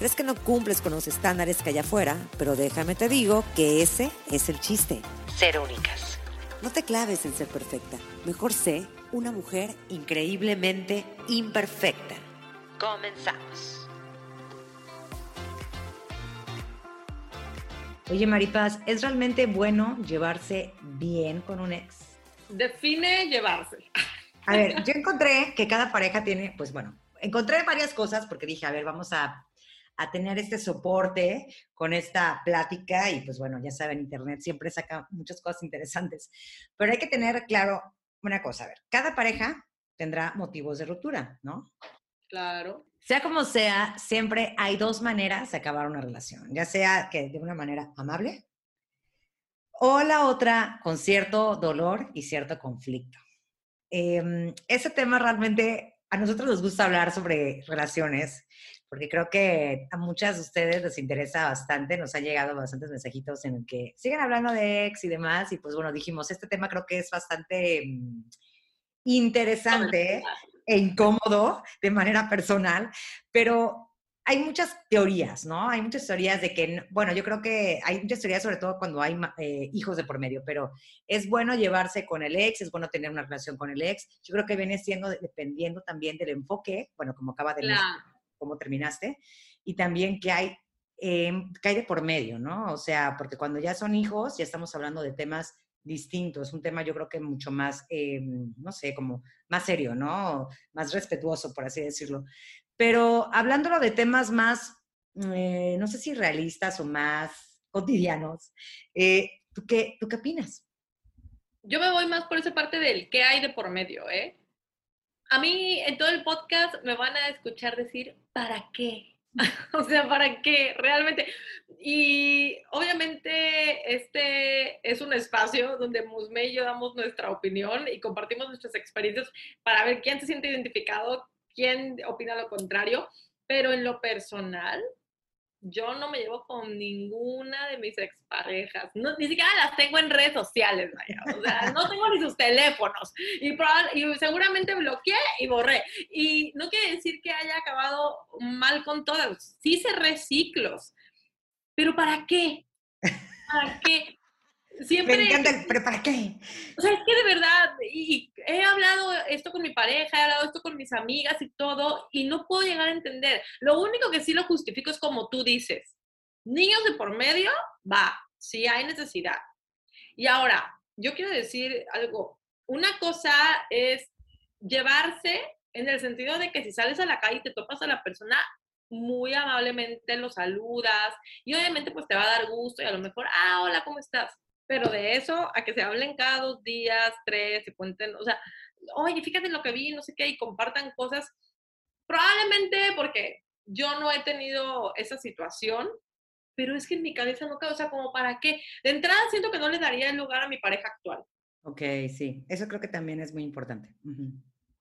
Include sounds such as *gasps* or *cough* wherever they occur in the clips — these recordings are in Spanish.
crees que no cumples con los estándares que hay afuera, pero déjame te digo que ese es el chiste. Ser únicas. No te claves en ser perfecta. Mejor sé una mujer increíblemente imperfecta. Comenzamos. Oye, Maripaz, ¿es realmente bueno llevarse bien con un ex? Define llevarse. A ver, yo encontré que cada pareja tiene, pues bueno, encontré varias cosas porque dije, a ver, vamos a, tener este soporte con esta plática y pues bueno, ya saben, Internet siempre saca muchas cosas interesantes, pero hay que tener claro una cosa, a ver, cada pareja tendrá motivos de ruptura, ¿no? Claro. Sea como sea, siempre hay dos maneras de acabar una relación, ya sea que de una manera amable o la otra con cierto dolor y cierto conflicto. Em, ese tema realmente a nosotros nos gusta hablar sobre relaciones, porque creo que a muchas de ustedes les interesa bastante, nos han llegado bastantes mensajitos en el que siguen hablando de ex y demás, y pues bueno, dijimos, este tema creo que es bastante mm, interesante e incómodo de manera personal, pero hay muchas teorías, ¿no? Hay muchas teorías de que, bueno, yo creo que hay muchas teorías sobre todo cuando hay eh, hijos de por medio, pero es bueno llevarse con el ex, es bueno tener una relación con el ex. Yo creo que viene siendo dependiendo también del enfoque, bueno, como acaba de decir, cómo terminaste, y también que hay, que hay de por medio, ¿no? O sea, porque cuando ya son hijos, ya estamos hablando de temas distintos, un tema yo creo que mucho más, em, no sé, como más serio, ¿no? Más respetuoso, por así decirlo. Pero hablándolo de temas más, eh, no sé si realistas o más cotidianos, eh, ¿tú, qué, ¿tú qué opinas? Yo me voy más por esa parte del qué hay de por medio, ¿eh? A mí en todo el podcast me van a escuchar decir, ¿para qué? *laughs* o sea, ¿para qué? Realmente. Y obviamente este es un espacio donde Musme y yo damos nuestra opinión y compartimos nuestras experiencias para ver quién se siente identificado quién opina lo contrario, pero en lo personal, yo no me llevo con ninguna de mis exparejas. No, ni siquiera las tengo en redes sociales. O sea, no tengo ni sus teléfonos. Y, y seguramente bloqueé y borré. Y no quiere decir que haya acabado mal con todas. Sí cerré ciclos. Pero ¿para qué? ¿Para qué? Siempre, me encanta, pero ¿para qué? O sea, es que de verdad, y he hablado esto con mi pareja, he hablado esto con mis amigas y todo, y no puedo llegar a entender. Lo único que sí lo justifico es como tú dices, niños de por medio, va, si hay necesidad. Y ahora, yo quiero decir algo, una cosa es llevarse en el sentido de que si sales a la calle y te topas a la persona, muy amablemente lo saludas y obviamente pues te va a dar gusto y a lo mejor, ah, hola, ¿cómo estás? Pero de eso a que se hablen cada dos días, tres, se cuenten, o sea, oye, fíjate lo que vi, no sé qué, y compartan cosas, probablemente porque yo no he tenido esa situación, pero es que en mi cabeza no queda, o sea, como para qué. De entrada siento que no le daría el lugar a mi pareja actual. Ok, sí, eso creo que también es muy importante.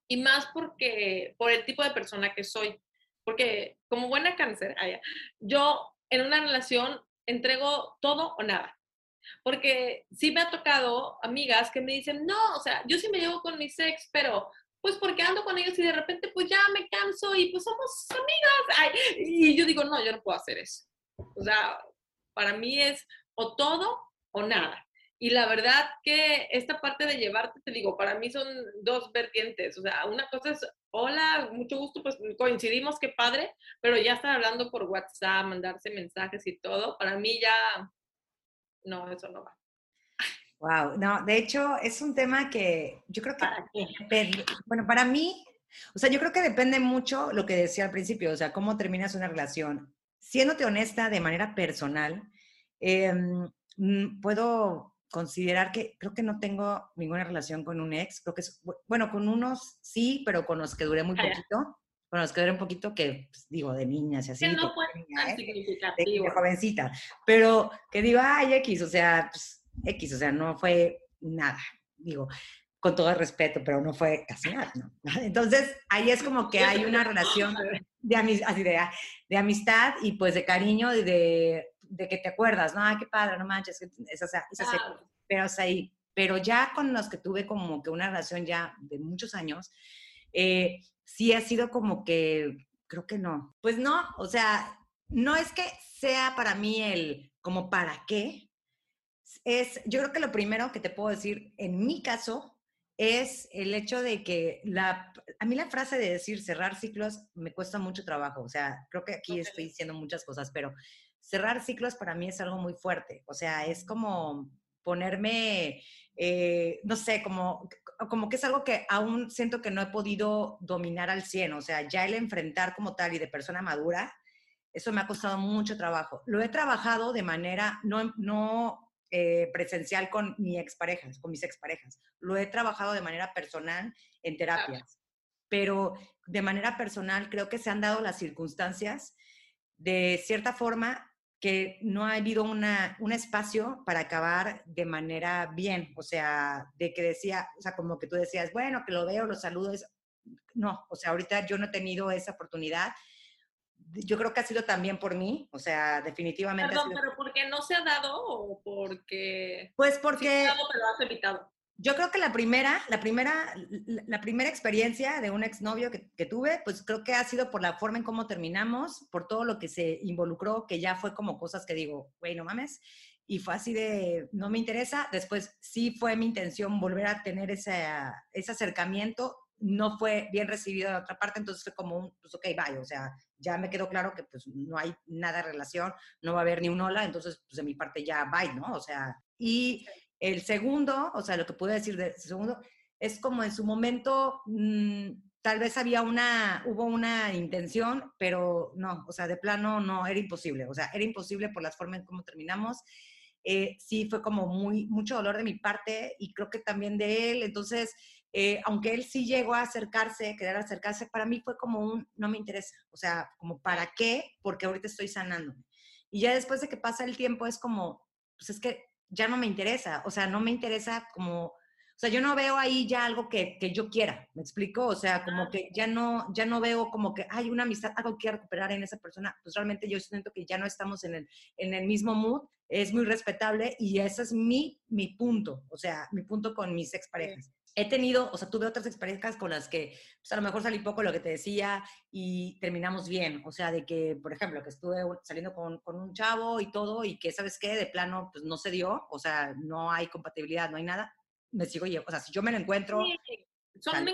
Y más porque, por el tipo de persona que soy, porque como buena cáncer, yo en una relación entrego todo o nada. Porque sí me ha tocado amigas que me dicen, no, o sea, yo sí me llevo con mi ex, pero pues porque ando con ellos y de repente pues ya me canso y pues somos amigas. y yo digo, no, yo no puedo hacer eso. O sea, para mí es o todo o nada. Y la verdad que esta parte de llevarte, te digo, para mí son dos vertientes. O sea, una cosa es, hola, mucho gusto, pues coincidimos, qué padre, pero ya estar hablando por WhatsApp, mandarse mensajes y todo, para mí ya no, eso no va. Wow, no, de hecho es un tema que yo creo que, depende, bueno, para mí, o sea, yo creo que depende mucho lo que decía al principio, o sea, cómo terminas una relación. Siéndote honesta de manera personal, em, mm, puedo considerar que creo que no tengo ninguna relación con un ex, creo que es, bueno, con unos sí, pero con los que duré muy poquito. Bueno, es que era un poquito que, pues, digo, de niñas y así. Que no niña, ¿eh? de, significativo. de jovencita, pero que digo, ay, X, o sea, pues, X, o sea, no fue nada, digo, con todo el respeto, pero no fue casi nada, ¿no? *laughs* Entonces, ahí es como que hay una relación de, amis- así de, de amistad y pues de cariño y de, de que te acuerdas, ¿no? Ay, qué padre, no manches, que esas, esas Claro. épocas, pero hasta ahí. Pero ya con los que tuve como que una relación ya de muchos años, eh, sí ha sido como que, creo que no. Pues no, o sea, no es que sea para mí el como para qué. Es, yo creo que lo primero que te puedo decir en mi caso es el hecho de que la, a mí la frase de decir cerrar ciclos me cuesta mucho trabajo. O sea, creo que aquí estoy diciendo muchas cosas, pero cerrar ciclos para mí es algo muy fuerte. O sea, es como ponerme, eh, no sé, como, como que es algo que aún siento que no he podido dominar al 100. O sea, ya el enfrentar como tal y de persona madura, eso me ha costado mucho trabajo. Lo he trabajado de manera no, no eh, presencial con mi exparejas, con mis exparejas. Lo he trabajado de manera personal en terapias. Pero de manera personal creo que se han dado las circunstancias de cierta forma que no ha habido una, un espacio para acabar de manera bien. O sea, de que decía, o sea, como que tú decías, bueno, que lo veo, lo saludo. es- No, o sea, ahorita yo no he tenido esa oportunidad. Yo creo que ha sido también por mí, o sea, definitivamente. Perdón, sido- pero ¿por qué no se ha dado o porque Pues sí se porque... ha dado, pero has evitado? Yo creo que la primera, la primera, la primera experiencia de un exnovio que, que tuve, pues creo que ha sido por la forma en cómo terminamos, por todo lo que se involucró, que ya fue como cosas que digo, güey, no mames. Y fue así de, no me interesa. Después sí fue mi intención volver a tener ese, ese acercamiento. No fue bien recibido de otra parte, entonces fue como un, pues ok, bye. O sea, ya me quedó claro que pues no hay nada de relación, no va a haber ni un hola, entonces pues de mi parte ya bye, ¿no? O sea, y el segundo, o sea, lo que puedo decir del segundo, es como en su momento, mm, tal vez había una, hubo una intención, pero no, o sea, de plano no, era imposible, o sea, era imposible por las formas en cómo terminamos. Eh, sí, fue como muy, mucho dolor de mi parte y creo que también de él, entonces, eh, aunque él sí llegó a acercarse, querer acercarse, para mí fue como un, no me interesa, o sea, como, ¿para qué? Porque ahorita estoy sanándome. Y ya después de que pasa el tiempo es como, pues es que ya no me interesa, o sea, no me interesa como, o sea, yo no veo ahí ya algo que, que yo quiera, ¿me explico? O sea, como que ya no, ya no veo como que hay una amistad, algo que quiero recuperar en esa persona, pues realmente yo siento que ya no estamos en el, en el mismo mood, es muy respetable y ese es mi, mi punto, o sea, mi punto con mis exparejas. He tenido, o sea, tuve otras exparejas con las que, pues a lo mejor salí poco lo que te decía y terminamos bien. O sea, de que, por ejemplo, que estuve saliendo con, con un chavo y todo y que, ¿sabes qué? De plano, pues no se dio. O sea, no hay compatibilidad, no hay nada. Me sigo llevando. O sea, si yo me lo encuentro, son,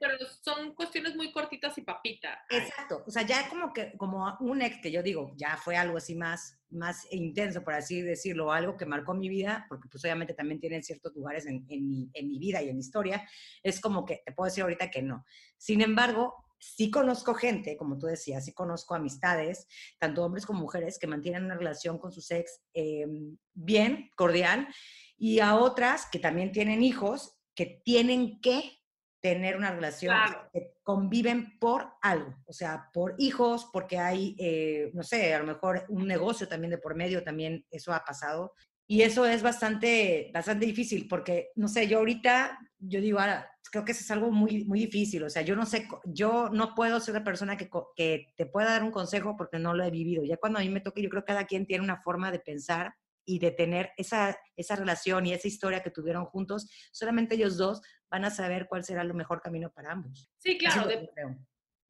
pero son cuestiones muy cortitas y papita. Exacto, o sea, ya como que como un ex que yo digo, ya fue algo así más, más intenso, por así decirlo, algo que marcó mi vida, porque pues obviamente también tienen ciertos lugares en, en mi, en mi vida y en mi historia, es como que te puedo decir ahorita que no. Sin embargo, sí conozco gente, como tú decías, sí conozco amistades, tanto hombres como mujeres, que mantienen una relación con sus ex eh, bien, cordial, y a otras que también tienen hijos, que tienen que tener una relación, Claro. que conviven por algo, o sea, por hijos, porque hay, eh, no sé, a lo mejor un negocio también de por medio, también eso ha pasado. Y eso es bastante, bastante difícil, porque, no sé, yo ahorita, yo digo, ahora, creo que eso es algo muy, muy difícil, o sea, yo no sé, yo no puedo ser la persona que, que te pueda dar un consejo porque no lo he vivido. Ya cuando a mí me toque, yo creo que cada quien tiene una forma de pensar y de tener esa, esa relación y esa historia que tuvieron juntos, solamente ellos dos van a saber cuál será el mejor camino para ambos. Sí, claro, de-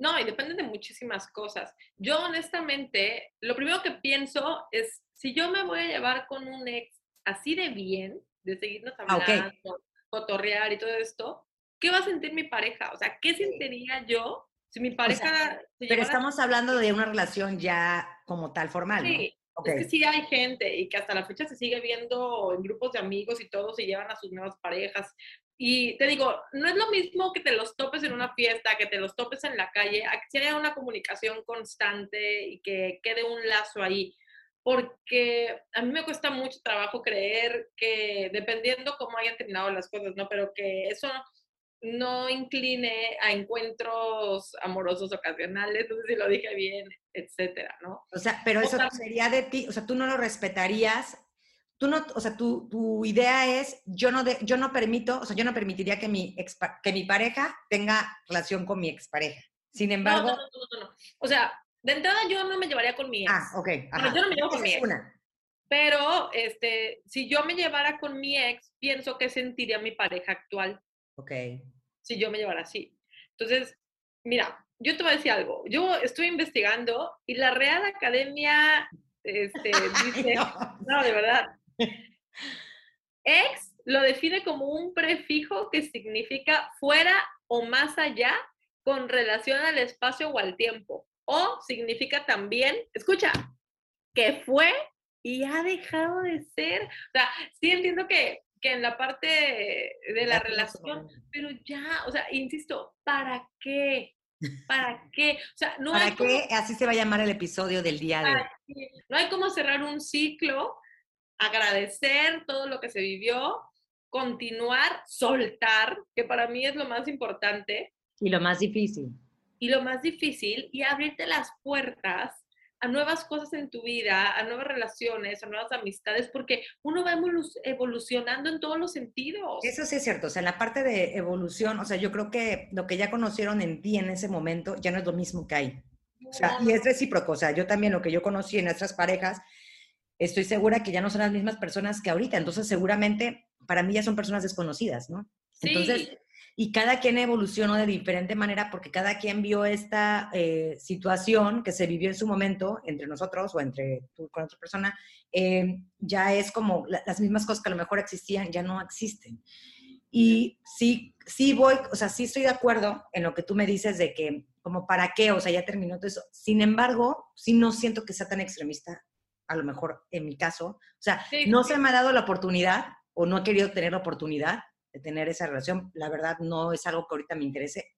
no, y depende de muchísimas cosas. Yo honestamente, lo primero que pienso es, si yo me voy a llevar con un ex así de bien, de seguirnos Ah, hablando, cotorrear y todo esto, ¿qué va a sentir mi pareja? O sea, ¿qué sentiría yo si mi pareja... se Pero estamos hablando de una relación ya como tal formal, ¿no? Sí, Ok. Es que sí hay gente y que hasta la fecha se sigue viendo en grupos de amigos y todos se llevan a sus nuevas parejas. Y te digo, no es lo mismo que te los topes en una fiesta, que te los topes en la calle, a que haya una comunicación constante y que quede un lazo ahí. Porque a mí me cuesta mucho trabajo creer que, dependiendo cómo hayan terminado las cosas, ¿no? Pero que eso no incline a encuentros amorosos ocasionales, no sé si lo dije bien, etcétera, ¿no? O sea, pero eso sería de ti, o sea, tú no lo respetarías, tú no, o sea, tu, tu idea es, yo no, de, yo no permito, o sea, yo no permitiría que mi, que mi pareja tenga relación con mi expareja. Sin embargo... No, no, no, no, O sea, de entrada yo no me llevaría con mi ex. Ah, ok. yo no me llevo con mi ex. Pero, este, si yo me llevara con mi ex, pienso que sentiría mi pareja actual. Ok. Si yo me llevara así. Entonces, mira, yo te voy a decir algo. Yo estoy investigando y la Real Academia este, *laughs* dice, no. de verdad. Ex lo define como un prefijo que significa fuera o más allá con relación al espacio o al tiempo. O significa también, escucha, que fue y ha dejado de ser. O sea, sí entiendo que, que en la parte de la relación, pero ya, o sea, insisto, ¿para qué? ¿Para qué? O sea, no ¿Para hay qué? Así se va a llamar el episodio del día de hoy. No hay como cerrar un ciclo, agradecer todo lo que se vivió, continuar, soltar, que para mí es lo más importante. Y lo más difícil. Y lo más difícil, y abrirte las puertas a nuevas cosas en tu vida, a nuevas relaciones, a nuevas amistades, porque uno va evolucionando en todos los sentidos. Eso sí es cierto, o sea, la parte de evolución, o sea, yo creo que lo que ya conocieron en ti en ese momento ya no es lo mismo que hay. O sea, y es recíproco, o sea, yo también lo que yo conocí en nuestras parejas, estoy segura que ya no son las mismas personas que ahorita, entonces seguramente para mí ya son personas desconocidas, ¿no? Sí. Entonces, y cada quien evolucionó de diferente manera porque cada quien vio esta eh, situación que se vivió en su momento entre nosotros o entre tú con otra persona, eh, ya es como las mismas cosas que a lo mejor existían, ya no existen. Y sí, sí voy, o sea, sí estoy de acuerdo en lo que tú me dices de que, como para qué, o sea, ya terminó todo eso. Sin embargo, sí no siento que sea tan extremista, a lo mejor en mi caso. O sea, no se me ha dado la oportunidad o no he querido tener la oportunidad de tener esa relación. La verdad no es algo que ahorita me interese.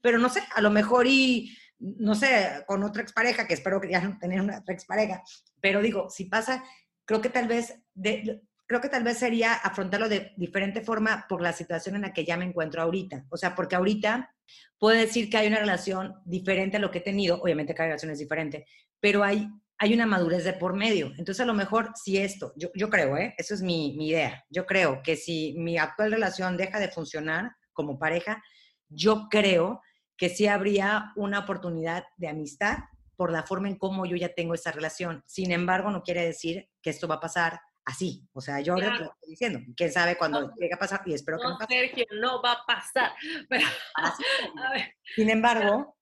Pero no sé, a lo mejor y, no sé, con otra expareja, que espero que ya no tener una otra expareja, pero digo, si pasa, creo que tal vez, de, creo que tal vez sería afrontarlo de diferente forma por la situación en la que ya me encuentro ahorita. O sea, porque ahorita puedo decir que hay una relación diferente a lo que he tenido, obviamente cada relación es diferente, pero hay hay una madurez de por medio. Entonces, a lo mejor, si esto, yo, yo creo, ¿eh? eso es mi, mi, idea, yo creo que si mi actual relación deja de funcionar como pareja, yo creo que sí habría una oportunidad de amistad por la forma en cómo yo ya tengo esa relación. Sin embargo, no quiere decir que esto va a pasar así. O sea, yo ahora lo estoy diciendo. ¿Quién sabe cuándo llegue a pasar? Y espero que no pase. Sergio, no va a pasar. *laughs* Pero, a ver. Sin embargo,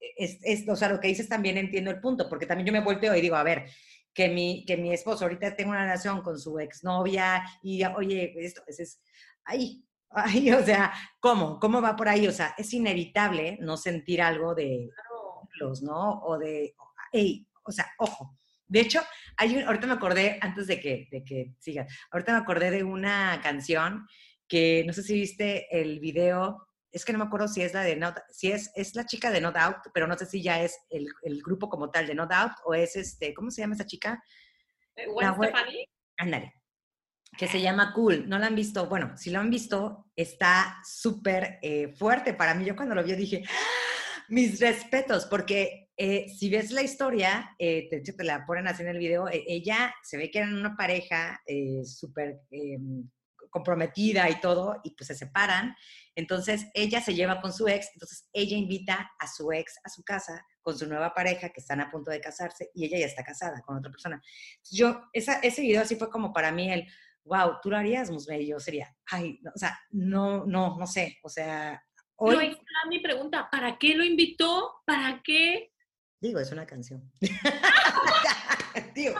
es, o sea, lo que dices también entiendo el punto, porque también yo me volteo y digo, a ver, que mi, que mi esposo ahorita tenga una relación con su exnovia y, oye, esto es, ay, *laughs* ay, o sea, ¿cómo? ¿Cómo va por ahí? O sea, es inevitable no sentir algo de los, ¿no? O de, hey, o sea, ojo. De hecho, hay un, ahorita me acordé, antes de que, de que siga, ahorita me acordé de una canción que no sé si viste el video es que no me acuerdo si es la de Not, si es, es la chica de No Doubt, pero no sé si ya es el, el grupo como tal de No Doubt o es este, ¿cómo se llama esa chica? Eh, Gwen Stefani. Ándale. Que se llama Cool. ¿No la han visto? Bueno, si lo han visto, está súper eh, fuerte para mí. Yo cuando lo vi dije, ¡Ah! mis respetos, porque eh, si ves la historia, eh, te, te, la ponen así en el video, e, ella se ve que eran una pareja súper em, comprometida y todo, y pues se separan. Entonces ella se lleva con su ex, entonces ella invita a su ex a su casa con su nueva pareja que están a punto de casarse y ella ya está casada con otra persona. Yo, esa, ese video así fue como para mí el, wow, tú lo harías, Musme, y yo sería, ay, no, o sea, no, no, no sé, o sea... Hoy... Pero ahí mi pregunta, ¿para qué lo invitó? ¿Para qué? Digo, es una canción. *laughs* digo,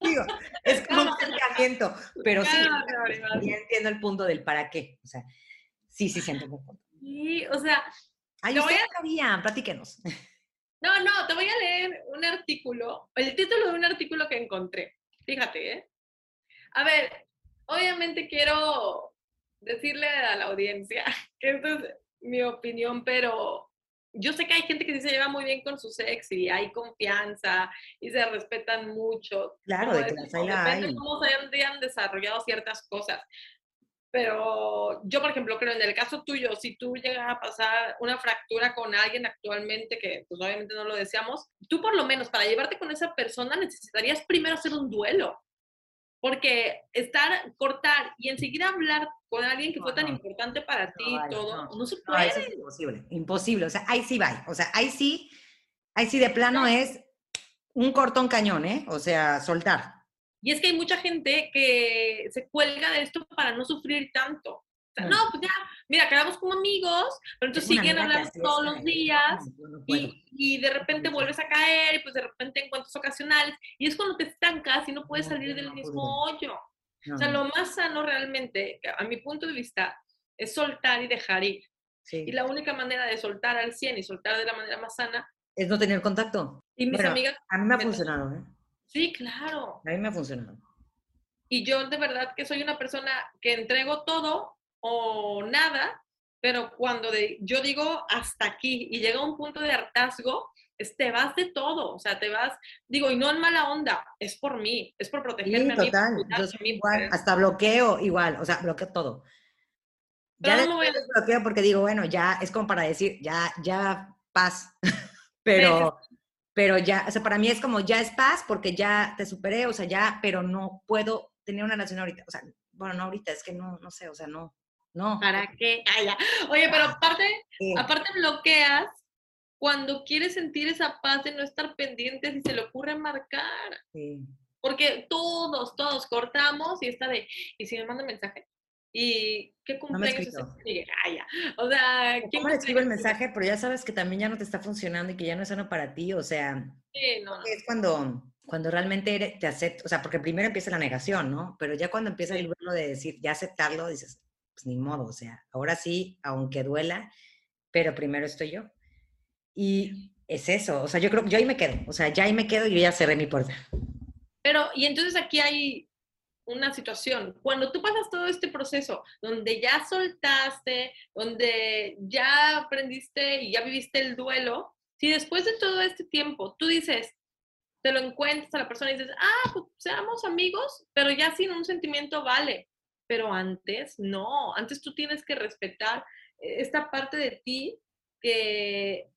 digo, es como un acercamiento, pero sí, ya entiendo el punto del para qué. O sea, sí, sí siento un punto. Sí, o sea... Ay, voy a... sabían, platíquenos. No, no, te voy a leer un artículo, el título de un artículo que encontré. Fíjate, ¿eh? A ver, obviamente quiero decirle a la audiencia *laughs* que esta es mi opinión, pero yo sé que hay gente que sí se lleva muy bien con su ex y hay confianza y se respetan mucho. Claro, de que hay, Depende de cómo se hayan desarrollado ciertas cosas. Pero yo, por ejemplo, creo en el caso tuyo, si tú llegas a pasar una fractura con alguien actualmente, que pues obviamente no lo deseamos, tú por lo menos para llevarte con esa persona necesitarías primero hacer un duelo. Porque estar, cortar y enseguida hablar con alguien que fue tan importante para ti y todo, no, se puede. eso es imposible, imposible. O sea, ahí sí va. O sea, ahí sí, ahí sí de plano es un cortón cañón, ¿eh? O sea, soltar. Y es que hay mucha gente que se cuelga de esto para no sufrir tanto. no, pues ya, mira, quedamos como amigos, pero entonces siguen hablando todos los días y, y, de repente vuelves a caer y pues de repente encuentros ocasionales y es cuando te estancas y no puedes salir del mismo hoyo. O sea, lo más sano realmente, a mi punto de vista, es soltar y dejar ir. Y la única manera de soltar al 100 y soltar de la manera más sana es no tener contacto. Y mis amigas... A mí me ha funcionado, ¿eh? Sí, claro. A mí me ha funcionado. Y yo de verdad que soy una persona que entrego todo o nada, pero cuando yo digo hasta aquí y llega un punto de hartazgo, te vas de todo, o sea, te vas, digo, y no en mala onda, es por mí, es por protegerme sí, total. Yo soy igual, hasta bloqueo igual, o sea, bloqueo todo. ya no voy a... bloqueo porque digo, bueno, ya es como para decir, ya, ya paz, *laughs* pero pero ya, o sea, para mí es como ya es paz porque ya te superé, o sea, ya, pero no puedo tener una relación ahorita, o sea, bueno, no ahorita, es que no, no sé, o sea, no, no. ¿Para qué? Ah, ya. Oye, pero aparte, aparte bloqueas cuando quieres sentir esa paz de no estar pendientes y se le ocurre marcar. Sí. Porque todos, todos cortamos y está de, ¿y si me manda mensaje? ¿Y qué cumpleaños no es O sea, ¿quién me escribo el mensaje? Pero ya sabes que también ya no te está funcionando y que ya no es sano para ti, o sea, sí, no, no. es cuando, cuando realmente te aceptas, o sea, porque primero empieza la negación, ¿no? Pero ya cuando empieza el vuelo de decir, ya aceptarlo, dices, pues ni modo, o sea, ahora sí, aunque duela, pero primero estoy yo. Y es eso, o sea, yo creo, yo ahí me quedo, o sea, ya ahí me quedo y yo ya cerré mi puerta. Pero, y entonces aquí hay una situación. Cuando tú pasas todo este proceso donde ya soltaste, donde ya aprendiste y ya viviste el duelo, si después de todo este tiempo tú dices, te lo encuentras a la persona y dices, ah, pues seamos amigos, pero ya sin un sentimiento vale. Pero antes, no, antes tú tienes que respetar esta parte de ti que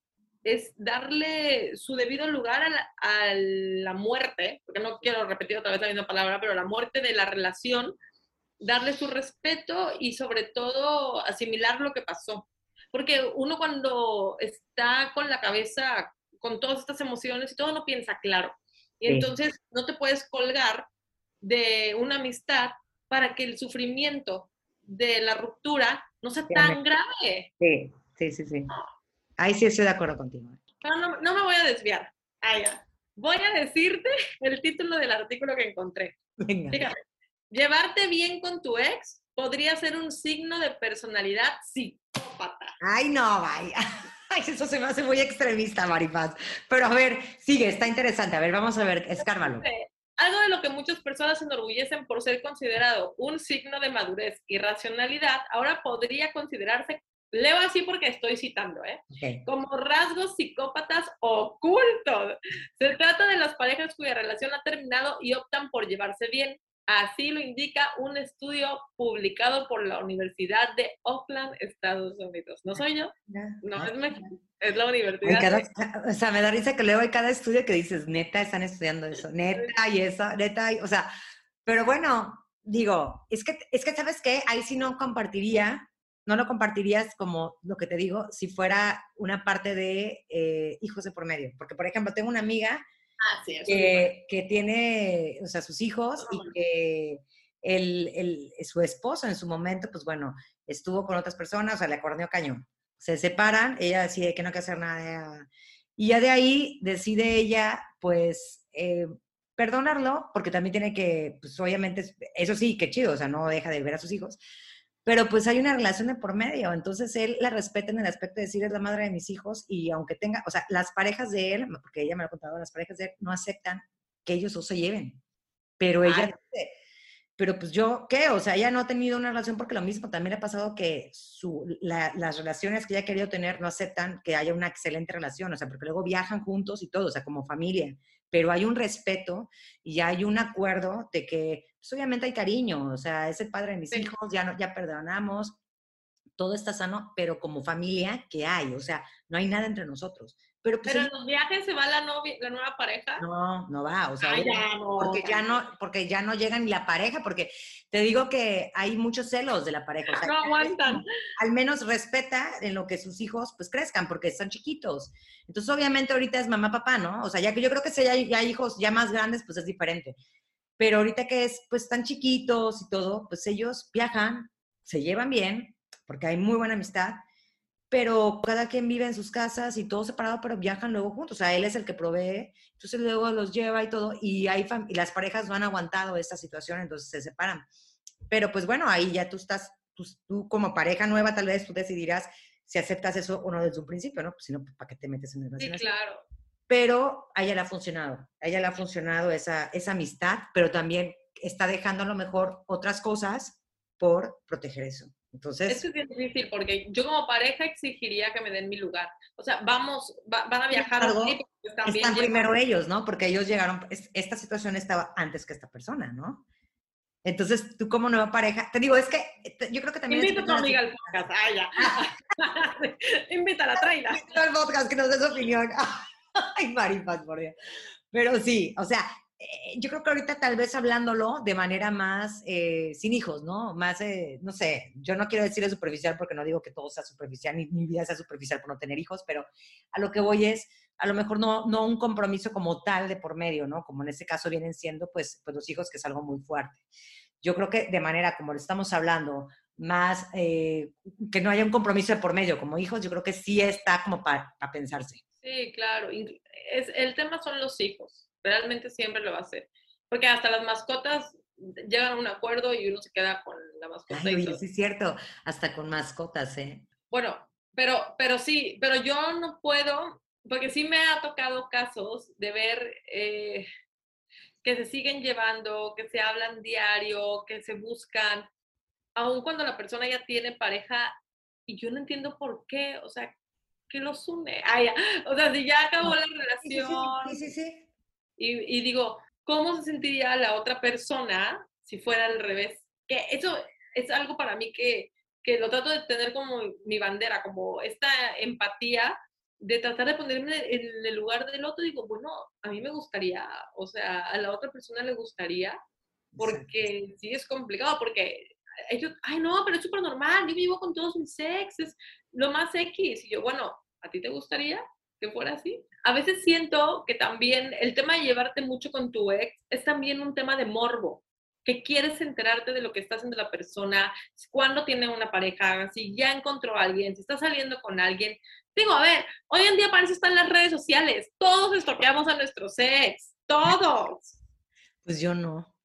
es darle su debido lugar a la, muerte, porque no quiero repetir otra vez la misma palabra, pero la muerte de la relación, darle su respeto y sobre todo asimilar lo que pasó. Porque uno cuando está con la cabeza, con todas estas emociones y todo, no piensa claro. Y entonces no te puedes colgar de una amistad para que el sufrimiento de la ruptura no sea tan grave. Sí, sí, sí, sí. Ahí sí estoy de acuerdo contigo. No, no, me voy a desviar. Ah, voy a decirte *laughs* el título del artículo que encontré. Venga. llevarte bien con tu ex podría ser un signo de personalidad psicópata. Ay, no, vaya. *laughs* Ay, eso se me hace muy extremista, Maripaz. Pero a ver, sigue, está interesante. A ver, vamos a ver, escárvalo. Algo de lo que muchas personas se enorgullecen por ser considerado un signo de madurez y racionalidad, ahora podría considerarse Leo así porque estoy citando, ¿eh? Como rasgos psicópatas ocultos. Se trata de las parejas cuya relación ha terminado y optan por llevarse bien. Así lo indica un estudio publicado por la Universidad de Oakland, Estados Unidos. ¿No soy yo? No, es México. Es la universidad. O sea, me da risa que leo hay cada estudio que dices, neta, están estudiando eso, neta y eso, neta, y, o sea, pero bueno, digo, es que, es que, ¿sabes qué? Ahí sí no compartiría no lo compartirías como lo que te digo si fuera una parte de eh, hijos de por medio. Porque, por ejemplo, tengo una amiga ah, que, tiene, o sea, sus hijos y que el, su esposo en su momento, pues bueno, estuvo con otras personas, o sea, le acordeó cañón. Se separan, ella decide que no hay que hacer nada. y ya de ahí decide ella, pues, eh, perdonarlo, porque también tiene que, pues obviamente, eso sí, qué chido, o sea, no deja de ver a sus hijos, pero pues hay una relación de por medio, entonces él la respeta en el aspecto de decir es la madre de mis hijos y aunque tenga, o sea, las parejas de él, porque ella me lo ha contado, las parejas de él no aceptan que ellos dos se lleven, pero ella, pero pues yo, ¿qué? O sea, ella no ha tenido una relación porque lo mismo, también le ha pasado que su, las relaciones que ella ha querido tener no aceptan que haya una excelente relación, o sea, porque luego viajan juntos y todo, o sea, como familia, pero hay un respeto y hay un acuerdo de que pues, obviamente hay cariño, o sea, es el padre de mis hijos, ya, no, ya perdonamos, todo está sano, pero como familia, ¿qué hay? O sea, no hay nada entre nosotros. Pero, pues, en los viajes se va la, novia, la nueva pareja. No, no va, o sea, ya no, porque ya no, porque ya no llega ni la pareja, porque te digo que hay muchos celos de la pareja. no aguantan. Al menos respeta en lo que sus hijos pues crezcan, porque están chiquitos. Entonces, obviamente ahorita es mamá, papá, ¿no? O sea, ya que yo creo que si hay, ya hay hijos ya más grandes, pues es diferente. Pero ahorita que es, pues tan chiquitos y todo, pues ellos viajan, se llevan bien, porque hay muy buena amistad, pero cada quien vive en sus casas y todo separado, pero viajan luego juntos. O sea, él es el que provee, entonces luego los lleva y todo, y, hay y las parejas no han aguantado esta situación, entonces se separan. Pero pues bueno, ahí ya tú estás, tú, como pareja nueva tal vez tú decidirás si aceptas eso o no desde un principio, ¿no? Pues si no, ¿para qué te metes en el Sí, claro. Pero a ella le ha funcionado, a ella le ha funcionado esa, esa amistad, pero también está dejando a lo mejor otras cosas por proteger eso. Entonces, es bien difícil porque yo como pareja exigiría que me den mi lugar. O sea, vamos, van a viajar. están primero ellos, ¿no? Porque ellos llegaron, esta situación estaba antes que esta persona, ¿no? Entonces, tú como nueva pareja, te digo, es que yo creo que también... Invita a tu amiga al podcast, ah, ya. *laughs* Invítala, tráela. Invítala al podcast, que nos dé su opinión. *laughs* Ay, maripas, por Dios. Pero sí, o sea, yo creo que ahorita tal vez hablándolo de manera más eh, sin hijos, ¿no? Más, eh, no sé, yo no quiero decir superficial porque no digo que todo sea superficial, ni mi vida sea superficial por no tener hijos, pero a lo que voy es, a lo mejor no, no un compromiso como tal de por medio, ¿no? Como en este caso vienen siendo, pues, pues los hijos, que es algo muy fuerte. Yo creo que de manera como lo estamos hablando, más que no haya un compromiso de por medio como hijos, yo creo que sí está como para pensarse. Sí, claro. Es, el tema son los hijos realmente siempre lo va a hacer. Porque hasta las mascotas llegan a un acuerdo y uno se queda con la mascota. Ay, sí, es cierto, hasta con mascotas, ¿eh? Bueno, pero, pero sí, pero yo no puedo, porque sí me ha tocado casos de ver eh, que se siguen llevando, que se hablan diario, que se buscan, aun cuando la persona ya tiene pareja y yo no entiendo por qué, o sea, ¿qué los une? o sea, si ya acabó la relación. sí, sí. sí. Y, digo, ¿cómo se sentiría la otra persona si fuera al revés? Que eso es algo para mí que, que lo trato de tener como mi bandera, como esta empatía de tratar de ponerme en el lugar del otro. Digo, bueno, a mí me gustaría, o sea, a la otra persona le gustaría, porque sí es complicado, porque ellos, ay, no, pero es súper normal, yo vivo con todos mis exes, lo más X. Y yo, bueno, ¿a ti te gustaría? Que fuera así. A veces siento que también el tema de llevarte mucho con tu ex es también un tema de morbo, que quieres enterarte de lo que está haciendo la persona, cuándo tiene una pareja, si ya encontró a alguien, si está saliendo con alguien. Digo, a ver, hoy en día parece estar en las redes sociales, todos estoqueamos a nuestros ex, todos. Pues yo no.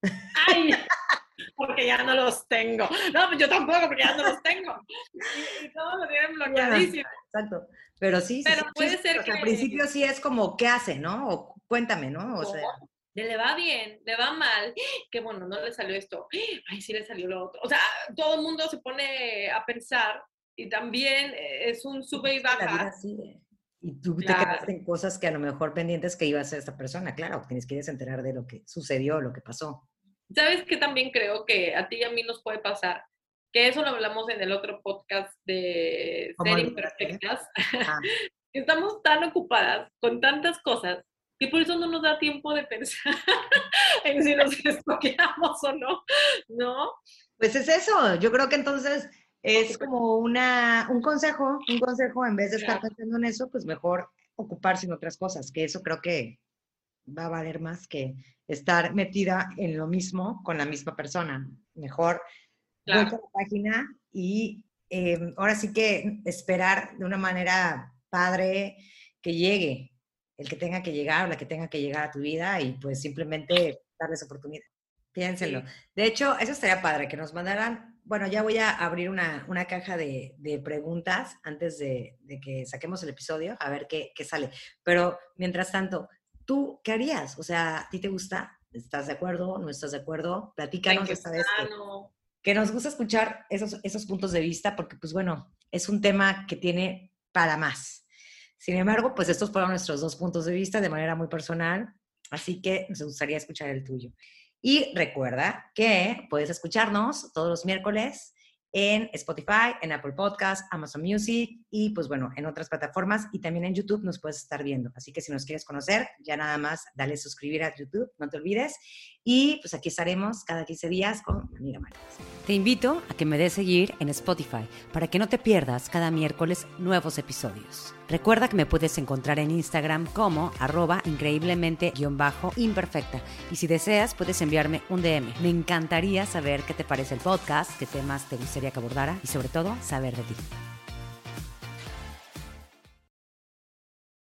Ay, *laughs* porque ya no los tengo. No, pues yo tampoco, porque ya no los tengo. Y, todos lo tienen bloqueadísimo. Exacto. Pero sí, Pero puede ser que... Al principio sí es como, ¿qué hace, no? O cuéntame, ¿no? O sea... Le va bien, le va mal, *gasps* que bueno, no le salió esto, *gasps* ay, sí le salió lo otro. O sea, todo el mundo se pone a pensar y también es un sube y baja. Y tú te quedaste en cosas que a lo mejor pendientes que iba a ser esta persona, claro, tienes que enterar de lo que sucedió, lo que pasó. ¿Sabes qué también creo que a ti y a mí nos puede pasar? Que eso lo hablamos en el otro podcast de Ser Imperfectas. Ah. *laughs* Estamos tan ocupadas con tantas cosas que por eso no nos da tiempo de pensar *laughs* en si nos *laughs* desbloqueamos o no, ¿no? Pues es eso, yo creo que entonces es como una, un consejo, un consejo, en vez de estar pensando en eso, pues mejor ocuparse en otras cosas, que eso creo que va a valer más que estar metida en lo mismo con la misma persona. Mejor voy a la página y em, ahora sí que esperar de una manera padre que llegue el que tenga que llegar o la que tenga que llegar a tu vida y pues simplemente darles oportunidad. Piénsenlo. De hecho, eso estaría padre, que nos mandaran, bueno, ya voy a abrir una, una caja de, de, preguntas antes de, de, que saquemos el episodio, a ver qué, qué sale. Pero mientras tanto, ¿tú qué harías? O sea, ¿a ti te gusta? ¿Estás de acuerdo? ¿No estás de acuerdo? Platícanos esta vez que, que, nos gusta escuchar esos, esos puntos de vista porque, pues bueno, es un tema que tiene para más. Sin embargo, pues estos fueron nuestros dos puntos de vista de manera muy personal. Así que nos gustaría escuchar el tuyo. Y recuerda que puedes escucharnos todos los miércoles en Spotify, en Apple Podcast, Amazon Music y pues bueno, en otras plataformas y también en YouTube nos puedes estar viendo. Así que si nos quieres conocer, ya nada más dale suscribir a YouTube, no te olvides. Y pues aquí estaremos cada 15 días con mi amiga María. Te invito a que me des seguir en Spotify para que no te pierdas cada miércoles nuevos episodios. Recuerda que me puedes encontrar en Instagram como arroba increíblemente-imperfecta. Y si deseas, puedes enviarme un DM. Me encantaría saber qué te parece el podcast, qué temas te gustaría que abordara y sobre todo saber de ti.